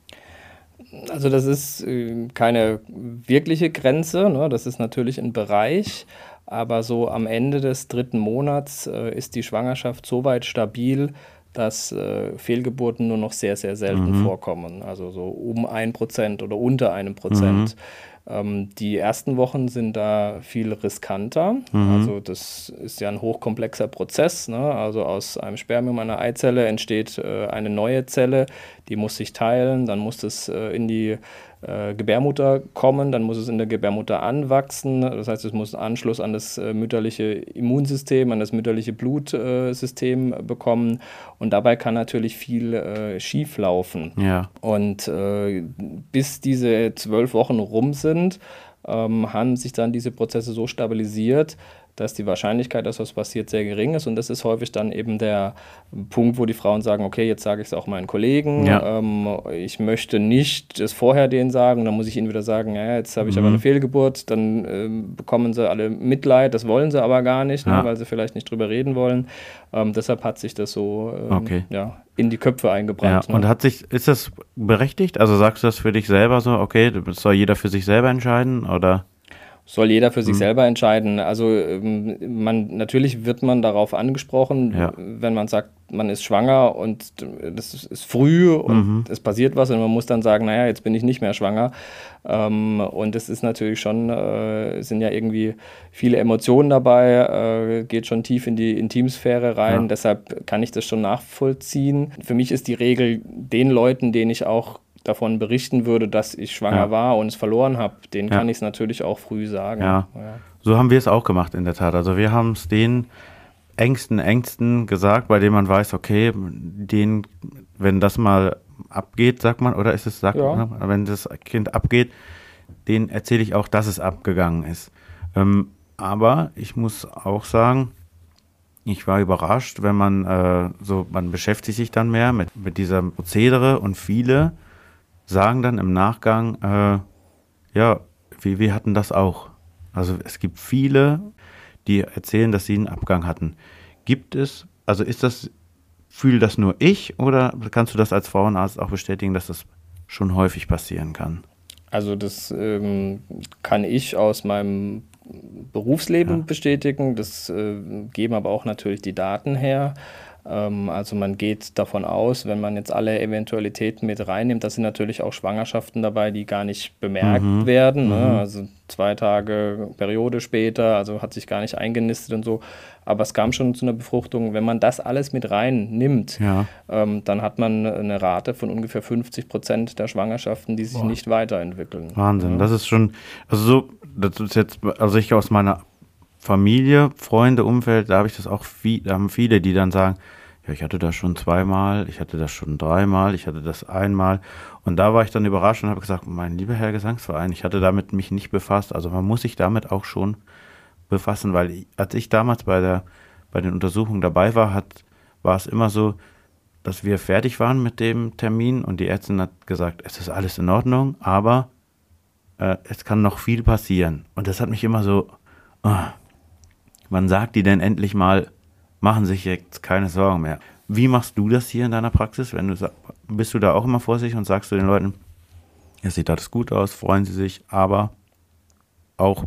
[SPEAKER 2] Also das ist äh, keine wirkliche Grenze, ne? das ist natürlich ein Bereich, aber so am Ende des dritten Monats äh, ist die Schwangerschaft so weit stabil, dass äh, Fehlgeburten nur noch sehr, sehr selten mhm. vorkommen. Also so um ein Prozent oder unter einem Prozent. Mhm. Ähm, die ersten Wochen sind da viel riskanter. Mhm. Also das ist ja ein hochkomplexer Prozess. Ne? Also aus einem Spermium, einer Eizelle entsteht äh, eine neue Zelle, die muss sich teilen, dann muss das äh, in die äh, Gebärmutter kommen, dann muss es in der Gebärmutter anwachsen. Das heißt, es muss Anschluss an das äh, mütterliche Immunsystem, an das mütterliche Blutsystem äh, bekommen. Und dabei kann natürlich viel äh, schief laufen. Ja. Und äh, bis diese zwölf Wochen rum sind, ähm, haben sich dann diese Prozesse so stabilisiert, dass die Wahrscheinlichkeit, dass was passiert, sehr gering ist. Und das ist häufig dann eben der Punkt, wo die Frauen sagen, okay, jetzt sage ich es auch meinen Kollegen. Ja. Ähm, ich möchte nicht das vorher denen sagen. Dann muss ich ihnen wieder sagen, ja, jetzt habe ich mhm. aber eine Fehlgeburt. Dann äh, bekommen sie alle Mitleid. Das wollen sie aber gar nicht, ne, ja. ne, weil sie vielleicht nicht drüber reden wollen. Ähm, deshalb hat sich das so ähm, okay. ja, in die Köpfe eingebrannt.
[SPEAKER 1] Ja. Ne? Und hat sich, ist das berechtigt? Also sagst du das für dich selber so, okay, das soll jeder für sich selber entscheiden? Oder?
[SPEAKER 2] Soll jeder für sich mhm. selber entscheiden. Also ähm, man natürlich wird man darauf angesprochen, ja. wenn man sagt, man ist schwanger und das ist früh und mhm. es passiert was und man muss dann sagen, naja, jetzt bin ich nicht mehr schwanger. Ähm, und es ist natürlich schon, äh, sind ja irgendwie viele Emotionen dabei, äh, geht schon tief in die Intimsphäre rein. Ja. Deshalb kann ich das schon nachvollziehen. Für mich ist die Regel den Leuten, denen ich auch davon berichten würde, dass ich schwanger ja. war und es verloren habe, den ja. kann ich es natürlich auch früh sagen.
[SPEAKER 1] Ja. ja. So haben wir es auch gemacht in der Tat. Also wir haben es den engsten, engsten gesagt, bei denen man weiß, okay, den, wenn das mal abgeht, sagt man, oder ist es, sagt man, wenn das Kind abgeht, den erzähle ich auch, dass es abgegangen ist. Ähm, aber ich muss auch sagen, ich war überrascht, wenn man äh, so, man beschäftigt sich dann mehr mit, mit dieser Prozedere und viele sagen dann im Nachgang, äh, ja, wir, wir hatten das auch. Also es gibt viele, die erzählen, dass sie einen Abgang hatten. Gibt es, also ist das, fühle das nur ich oder kannst du das als Frauenarzt auch bestätigen, dass das schon häufig passieren kann?
[SPEAKER 2] Also das ähm, kann ich aus meinem Berufsleben ja. bestätigen. Das äh, geben aber auch natürlich die Daten her. Ähm, also man geht davon aus, wenn man jetzt alle Eventualitäten mit reinnimmt, da sind natürlich auch Schwangerschaften dabei, die gar nicht bemerkt mhm. werden. Ne? Mhm. Also zwei Tage Periode später, also hat sich gar nicht eingenistet und so. Aber es kam schon zu einer Befruchtung. Wenn man das alles mit reinnimmt, ja. ähm, dann hat man eine Rate von ungefähr 50 Prozent der Schwangerschaften, die sich Boah. nicht weiterentwickeln.
[SPEAKER 1] Wahnsinn, ja. das ist schon, also so, das ist jetzt, also ich aus meiner Familie, Freunde, Umfeld, da habe ich das auch viel, da haben viele, die dann sagen, ja, ich hatte das schon zweimal, ich hatte das schon dreimal, ich hatte das einmal. Und da war ich dann überrascht und habe gesagt, mein lieber Herr Gesangsverein, ich hatte damit mich nicht befasst. Also man muss sich damit auch schon befassen, weil als ich damals bei der, bei den Untersuchungen dabei war, hat, war es immer so, dass wir fertig waren mit dem Termin und die Ärztin hat gesagt, es ist alles in Ordnung, aber äh, es kann noch viel passieren. Und das hat mich immer so, oh, Wann sagt die denn endlich mal, machen sich jetzt keine Sorgen mehr? Wie machst du das hier in deiner Praxis? Wenn du bist du da auch immer vorsichtig und sagst du den Leuten, es sieht alles gut aus, freuen sie sich, aber auch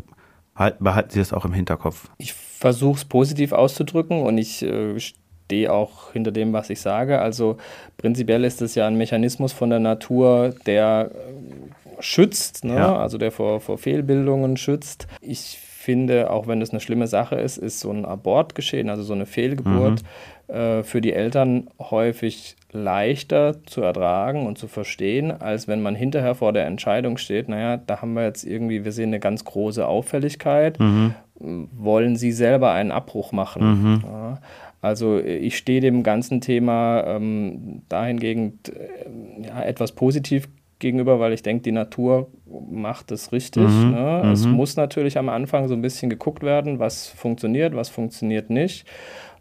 [SPEAKER 1] halt, behalten sie das auch im Hinterkopf.
[SPEAKER 2] Ich versuche es positiv auszudrücken und ich äh, stehe auch hinter dem, was ich sage. Also prinzipiell ist es ja ein Mechanismus von der Natur, der äh, schützt, ne? ja. also der vor, vor Fehlbildungen schützt. Ich finde, auch wenn das eine schlimme Sache ist, ist so ein Abort geschehen, also so eine Fehlgeburt, mhm. äh, für die Eltern häufig leichter zu ertragen und zu verstehen, als wenn man hinterher vor der Entscheidung steht, naja, da haben wir jetzt irgendwie, wir sehen eine ganz große Auffälligkeit, mhm. wollen Sie selber einen Abbruch machen? Mhm. Ja, also ich stehe dem ganzen Thema ähm, dahingehend äh, ja, etwas positiv gegenüber, weil ich denke, die Natur macht es richtig. Mhm, ne? Es mhm. muss natürlich am Anfang so ein bisschen geguckt werden, was funktioniert, was funktioniert nicht.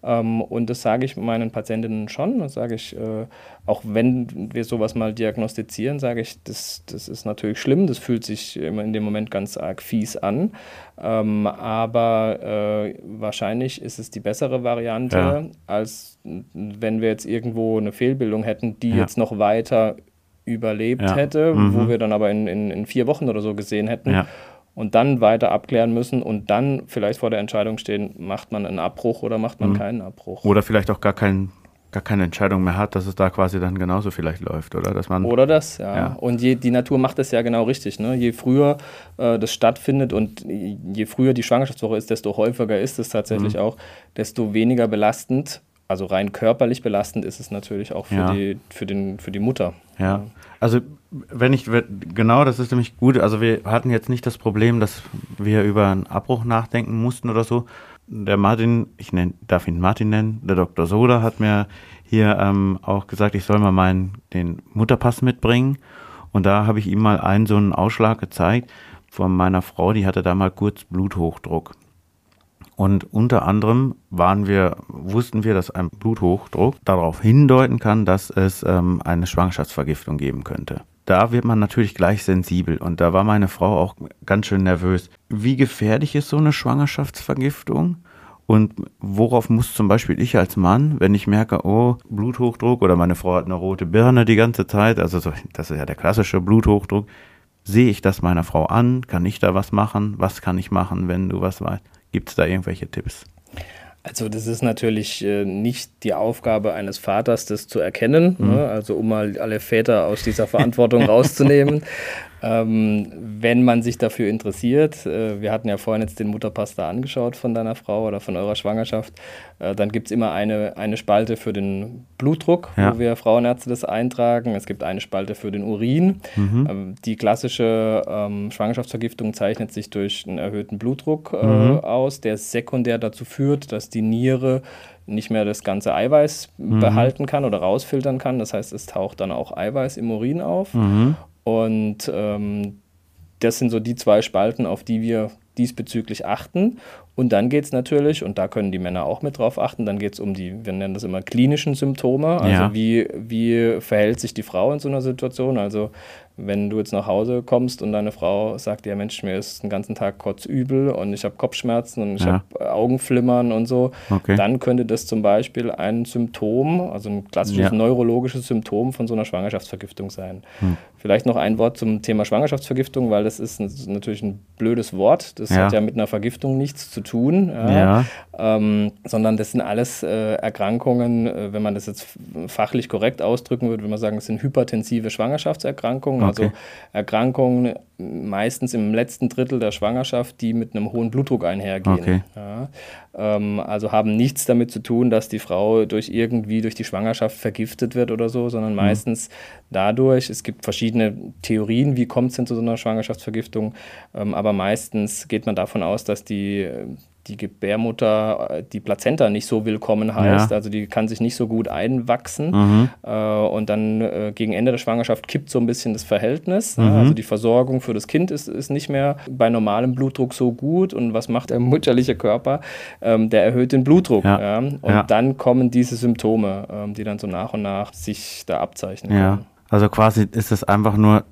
[SPEAKER 2] Ähm, und das sage ich meinen Patientinnen schon. Das sage ich, äh, auch wenn wir sowas mal diagnostizieren, sage ich, das, das ist natürlich schlimm. Das fühlt sich immer in dem Moment ganz arg fies an. Ähm, aber äh, wahrscheinlich ist es die bessere Variante, ja. als wenn wir jetzt irgendwo eine Fehlbildung hätten, die ja. jetzt noch weiter überlebt ja. hätte, mhm. wo wir dann aber in, in, in, vier Wochen oder so gesehen hätten. Ja und dann weiter abklären müssen und dann vielleicht vor der Entscheidung stehen, macht man einen Abbruch oder macht man mhm. keinen Abbruch.
[SPEAKER 1] Oder vielleicht auch gar, kein, gar keine Entscheidung mehr hat, dass es da quasi dann genauso vielleicht läuft, oder? Dass man,
[SPEAKER 2] oder das, ja. ja. Und je, die Natur macht das ja genau richtig. Ne? Je früher äh, das stattfindet und je früher die Schwangerschaftswoche ist, desto häufiger ist es tatsächlich mhm. auch, desto weniger belastend also rein körperlich belastend ist es natürlich auch für, ja. die, für, den, für die Mutter.
[SPEAKER 1] Ja, also wenn ich, genau, das ist nämlich gut. Also wir hatten jetzt nicht das Problem, dass wir über einen Abbruch nachdenken mussten oder so. Der Martin, ich nenn, darf ihn Martin nennen, der Dr. Soda hat mir hier ähm, auch gesagt, ich soll mal meinen, den Mutterpass mitbringen. Und da habe ich ihm mal einen so einen Ausschlag gezeigt von meiner Frau, die hatte da mal kurz Bluthochdruck. Und unter anderem waren wir, wussten wir, dass ein Bluthochdruck darauf hindeuten kann, dass es ähm, eine Schwangerschaftsvergiftung geben könnte. Da wird man natürlich gleich sensibel und da war meine Frau auch ganz schön nervös. Wie gefährlich ist so eine Schwangerschaftsvergiftung? Und worauf muss zum Beispiel ich als Mann, wenn ich merke, oh, Bluthochdruck oder meine Frau hat eine rote Birne die ganze Zeit, also so, das ist ja der klassische Bluthochdruck, sehe ich das meiner Frau an? Kann ich da was machen? Was kann ich machen, wenn du was weißt? Gibt es da irgendwelche Tipps?
[SPEAKER 2] Also das ist natürlich äh, nicht die Aufgabe eines Vaters, das zu erkennen. Mhm. Ne? Also um mal alle Väter aus dieser Verantwortung rauszunehmen. (laughs) Ähm, wenn man sich dafür interessiert, äh, wir hatten ja vorhin jetzt den Mutterpass da angeschaut von deiner Frau oder von eurer Schwangerschaft, äh, dann gibt es immer eine, eine Spalte für den Blutdruck, ja. wo wir Frauenärzte das eintragen. Es gibt eine Spalte für den Urin. Mhm. Ähm, die klassische ähm, Schwangerschaftsvergiftung zeichnet sich durch einen erhöhten Blutdruck äh, mhm. aus, der sekundär dazu führt, dass die Niere nicht mehr das ganze Eiweiß mhm. behalten kann oder rausfiltern kann. Das heißt, es taucht dann auch Eiweiß im Urin auf. Mhm. Und ähm, das sind so die zwei Spalten, auf die wir diesbezüglich achten. Und dann geht es natürlich, und da können die Männer auch mit drauf achten, dann geht es um die, wir nennen das immer klinischen Symptome. Also ja. wie, wie verhält sich die Frau in so einer Situation? Also wenn du jetzt nach Hause kommst und deine Frau sagt, ja Mensch, mir ist den ganzen Tag kotzübel und ich habe Kopfschmerzen und ich ja. habe Augenflimmern und so, okay. dann könnte das zum Beispiel ein Symptom, also ein klassisches ja. neurologisches Symptom von so einer Schwangerschaftsvergiftung sein. Hm. Vielleicht noch ein Wort zum Thema Schwangerschaftsvergiftung, weil das ist natürlich ein blödes Wort. Das hat ja mit einer Vergiftung nichts zu tun, ähm, sondern das sind alles äh, Erkrankungen, äh, wenn man das jetzt fachlich korrekt ausdrücken würde, würde man sagen, es sind hypertensive Schwangerschaftserkrankungen, also okay. Erkrankungen meistens im letzten Drittel der Schwangerschaft, die mit einem hohen Blutdruck einhergehen. Okay. Ja, ähm, also haben nichts damit zu tun, dass die Frau durch irgendwie durch die Schwangerschaft vergiftet wird oder so, sondern mhm. meistens dadurch, es gibt verschiedene Theorien, wie kommt es denn zu so einer Schwangerschaftsvergiftung, ähm, aber meistens geht man davon aus, dass die die Gebärmutter, äh, die Plazenta nicht so willkommen heißt. Ja. Also die kann sich nicht so gut einwachsen. Mhm. Äh, und dann äh, gegen Ende der Schwangerschaft kippt so ein bisschen das Verhältnis. Mhm. Also die Versorgung für das Kind ist, ist nicht mehr bei normalem Blutdruck so gut. Und was macht der mütterliche Körper? Ähm, der erhöht den Blutdruck. Ja. Ja. Und dann kommen diese Symptome, ähm, die dann so nach und nach sich da abzeichnen.
[SPEAKER 1] Ja. Also quasi ist es einfach nur,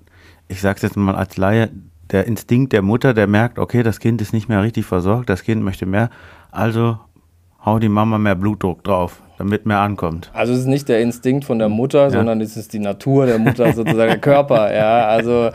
[SPEAKER 1] ich sage es jetzt mal als Laie, der Instinkt der Mutter, der merkt, okay, das Kind ist nicht mehr richtig versorgt, das Kind möchte mehr, also hau die Mama mehr Blutdruck drauf, damit mehr ankommt.
[SPEAKER 2] Also es ist nicht der Instinkt von der Mutter, ja. sondern es ist die Natur der Mutter, sozusagen der Körper. Ja, also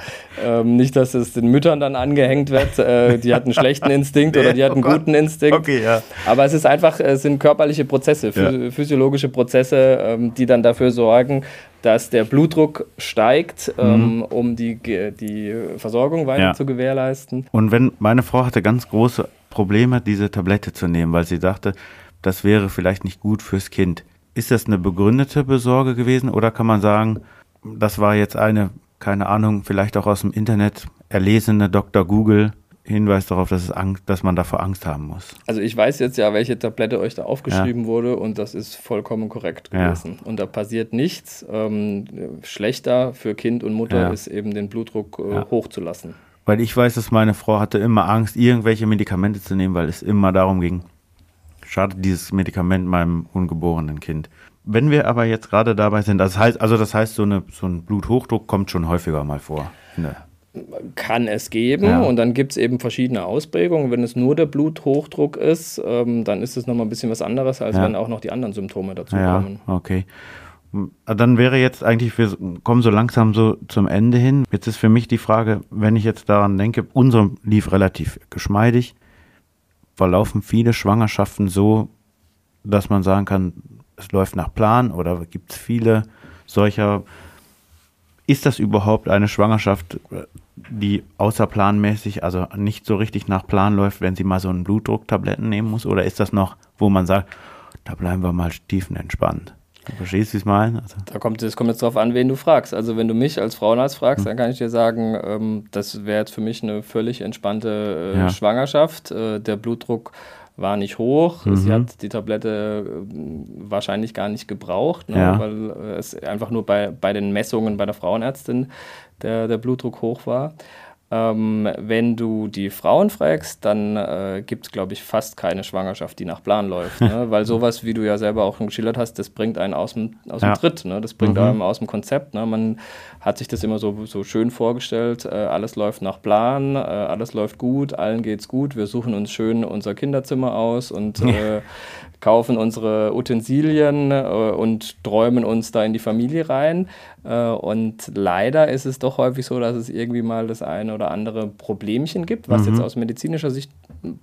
[SPEAKER 2] ähm, nicht, dass es den Müttern dann angehängt wird, äh, die hat einen schlechten (laughs) Instinkt oder die hat einen oh guten Instinkt. Okay, ja. Aber es ist einfach, es sind körperliche Prozesse, ja. physiologische Prozesse, ähm, die dann dafür sorgen, dass der Blutdruck steigt, ähm, mhm. um die, die Versorgung weiter ja. zu gewährleisten.
[SPEAKER 1] Und wenn meine Frau hatte ganz große Probleme, diese Tablette zu nehmen, weil sie dachte, das wäre vielleicht nicht gut fürs Kind. Ist das eine begründete Besorge gewesen oder kann man sagen, das war jetzt eine, keine Ahnung, vielleicht auch aus dem Internet erlesene Dr. Google Hinweis darauf, dass, es Angst, dass man davor Angst haben muss.
[SPEAKER 2] Also ich weiß jetzt ja, welche Tablette euch da aufgeschrieben ja. wurde und das ist vollkommen korrekt gewesen. Ja. Und da passiert nichts. Ähm, schlechter für Kind und Mutter ja. ist eben den Blutdruck äh, hochzulassen.
[SPEAKER 1] Weil ich weiß, dass meine Frau hatte immer Angst, irgendwelche Medikamente zu nehmen, weil es immer darum ging, schadet dieses Medikament meinem ungeborenen Kind. Wenn wir aber jetzt gerade dabei sind, das heißt, also das heißt, so, eine, so ein Bluthochdruck kommt schon häufiger mal vor.
[SPEAKER 2] Kann es geben ja. und dann gibt es eben verschiedene Ausprägungen. Wenn es nur der Bluthochdruck ist, ähm, dann ist es nochmal ein bisschen was anderes, als ja. wenn auch noch die anderen Symptome dazu ja, kommen.
[SPEAKER 1] Okay. Dann wäre jetzt eigentlich, wir kommen so langsam so zum Ende hin. Jetzt ist für mich die Frage, wenn ich jetzt daran denke, unser lief relativ geschmeidig. Verlaufen viele Schwangerschaften so, dass man sagen kann, es läuft nach Plan oder gibt es viele solcher? Ist das überhaupt eine Schwangerschaft, die außerplanmäßig, also nicht so richtig nach Plan läuft, wenn sie mal so einen Blutdrucktabletten nehmen muss? Oder ist das noch, wo man sagt, da bleiben wir mal tiefenentspannt? Du verstehst, wie es meine? Also.
[SPEAKER 2] Da kommt, es kommt jetzt darauf an, wen du fragst. Also wenn du mich als Frauenarzt fragst, hm. dann kann ich dir sagen, ähm, das wäre jetzt für mich eine völlig entspannte äh, ja. Schwangerschaft. Äh, der Blutdruck war nicht hoch. Mhm. Sie hat die Tablette äh, wahrscheinlich gar nicht gebraucht, ne, ja. weil äh, es einfach nur bei, bei den Messungen bei der Frauenärztin der, der Blutdruck hoch war. Ähm, wenn du die Frauen fragst, dann äh, gibt es, glaube ich, fast keine Schwangerschaft, die nach Plan läuft. (laughs) Ne? Weil sowas, wie du ja selber auch schon geschildert hast, das bringt einen aus dem, aus ja. dem Tritt. Ne? Das bringt mhm. einen aus dem Konzept. Ne? Man hat sich das immer so, so schön vorgestellt, äh, alles läuft nach Plan, äh, alles läuft gut, allen geht's gut, wir suchen uns schön unser Kinderzimmer aus und (laughs) äh, kaufen unsere Utensilien äh, und träumen uns da in die Familie rein. Äh, und leider ist es doch häufig so, dass es irgendwie mal das eine oder andere Problemchen gibt, was mhm. jetzt aus medizinischer Sicht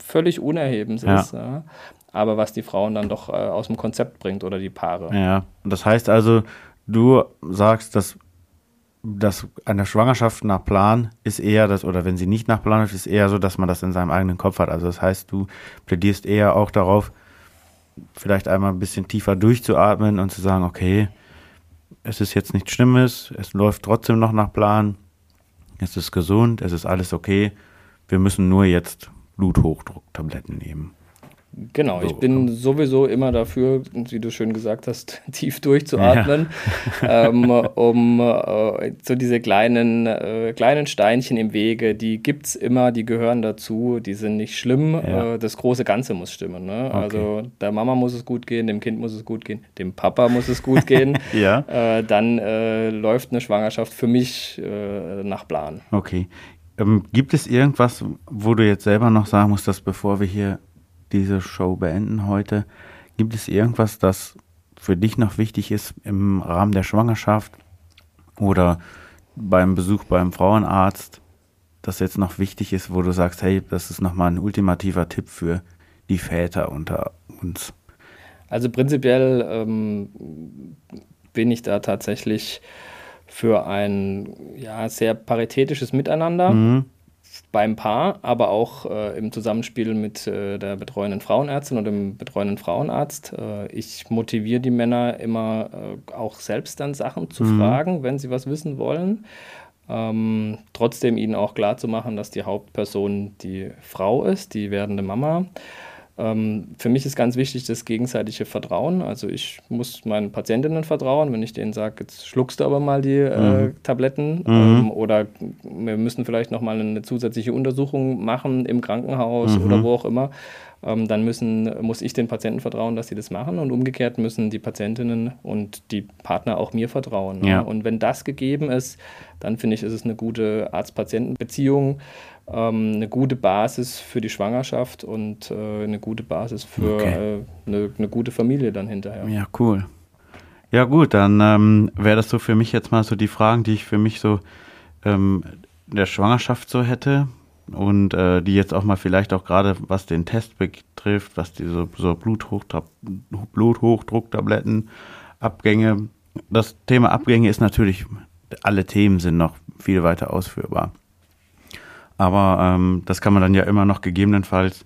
[SPEAKER 2] völlig unerhebend ja. ist. Ja. Aber was die Frauen dann doch äh, aus dem Konzept bringt oder die Paare.
[SPEAKER 1] Ja, das heißt also, du sagst, dass dass eine Schwangerschaft nach Plan ist eher das, oder wenn sie nicht nach Plan ist, ist eher so, dass man das in seinem eigenen Kopf hat. Also das heißt, du plädierst eher auch darauf, vielleicht einmal ein bisschen tiefer durchzuatmen und zu sagen, okay, es ist jetzt nichts Schlimmes, es läuft trotzdem noch nach Plan, es ist gesund, es ist alles okay, wir müssen nur jetzt Bluthochdrucktabletten nehmen.
[SPEAKER 2] Genau, so, ich bin sowieso immer dafür, wie du schön gesagt hast, (laughs) tief durchzuatmen, ja. ähm, (laughs) um äh, so diese kleinen, äh, kleinen Steinchen im Wege, die gibt es immer, die gehören dazu, die sind nicht schlimm, ja. äh, das große Ganze muss stimmen. Ne? Okay. Also der Mama muss es gut gehen, dem Kind muss es gut gehen, dem Papa muss es gut gehen, (laughs) ja. Äh, dann äh, läuft eine Schwangerschaft für mich äh, nach Plan.
[SPEAKER 1] Okay. Ähm, gibt es irgendwas, wo du jetzt selber noch sagen musst, dass bevor wir hier diese Show beenden heute. Gibt es irgendwas, das für dich noch wichtig ist im Rahmen der Schwangerschaft oder beim Besuch beim Frauenarzt, das jetzt noch wichtig ist, wo du sagst, hey, das ist nochmal ein ultimativer Tipp für die Väter unter uns?
[SPEAKER 2] Also prinzipiell ähm, bin ich da tatsächlich für ein ja, sehr paritätisches Miteinander. Mhm beim Paar, aber auch äh, im Zusammenspiel mit äh, der betreuenden Frauenärztin und dem betreuenden Frauenarzt. Äh, ich motiviere die Männer immer äh, auch selbst dann Sachen zu mhm. fragen, wenn sie was wissen wollen. Ähm, trotzdem ihnen auch klar zu machen, dass die Hauptperson die Frau ist, die werdende Mama. Ähm, für mich ist ganz wichtig das gegenseitige Vertrauen. Also ich muss meinen Patientinnen vertrauen, wenn ich denen sage, jetzt schluckst du aber mal die äh, mhm. Tabletten mhm. ähm, oder wir müssen vielleicht nochmal eine zusätzliche Untersuchung machen im Krankenhaus mhm. oder wo auch immer. Ähm, dann müssen, muss ich den Patienten vertrauen, dass sie das machen und umgekehrt müssen die Patientinnen und die Partner auch mir vertrauen. Ne? Ja. Und wenn das gegeben ist, dann finde ich, ist es eine gute Arzt-Patienten-Beziehung ähm, eine gute Basis für die Schwangerschaft und äh, eine gute Basis für okay. äh, eine, eine, gute Familie dann hinterher.
[SPEAKER 1] Ja, cool. Ja gut, dann ähm, wäre das so für mich jetzt mal so die Fragen, die ich für mich so ähm, der Schwangerschaft so hätte und äh, die jetzt auch mal vielleicht auch gerade was den Test betrifft, was diese so Bluthochdrucktabletten, Abgänge. Das Thema Abgänge ist natürlich, alle Themen sind noch viel weiter ausführbar. Aber ähm, das kann man dann ja immer noch gegebenenfalls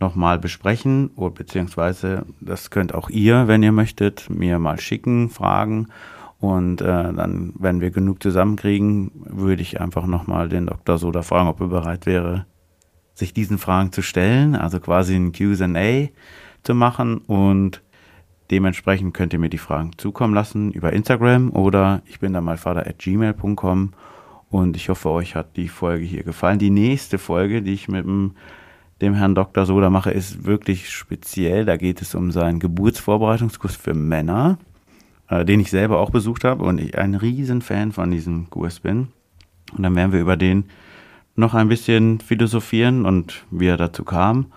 [SPEAKER 1] nochmal besprechen, oder beziehungsweise das könnt auch ihr, wenn ihr möchtet, mir mal schicken, fragen. Und äh, dann, wenn wir genug zusammenkriegen, würde ich einfach nochmal den Dr. Soda fragen, ob er bereit wäre, sich diesen Fragen zu stellen, also quasi ein QA zu machen. Und dementsprechend könnt ihr mir die Fragen zukommen lassen über Instagram oder ich bin da mal vater at gmail.com und ich hoffe, euch hat die Folge hier gefallen. Die nächste Folge, die ich mit dem, dem Herrn Dr. Soda mache, ist wirklich speziell. Da geht es um seinen Geburtsvorbereitungskurs für Männer, äh, den ich selber auch besucht habe und ich ein riesen Fan von diesem Kurs bin. Und dann werden wir über den noch ein bisschen philosophieren und wie er dazu kam.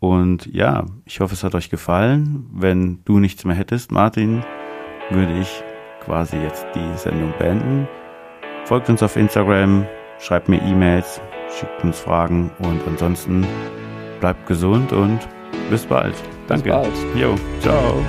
[SPEAKER 1] Und ja, ich hoffe, es hat euch gefallen. Wenn du nichts mehr hättest, Martin, würde ich quasi jetzt die Sendung beenden. Folgt uns auf Instagram, schreibt mir E-Mails, schickt uns Fragen und ansonsten bleibt gesund und bis bald. Danke. Bis bald. Jo, ciao.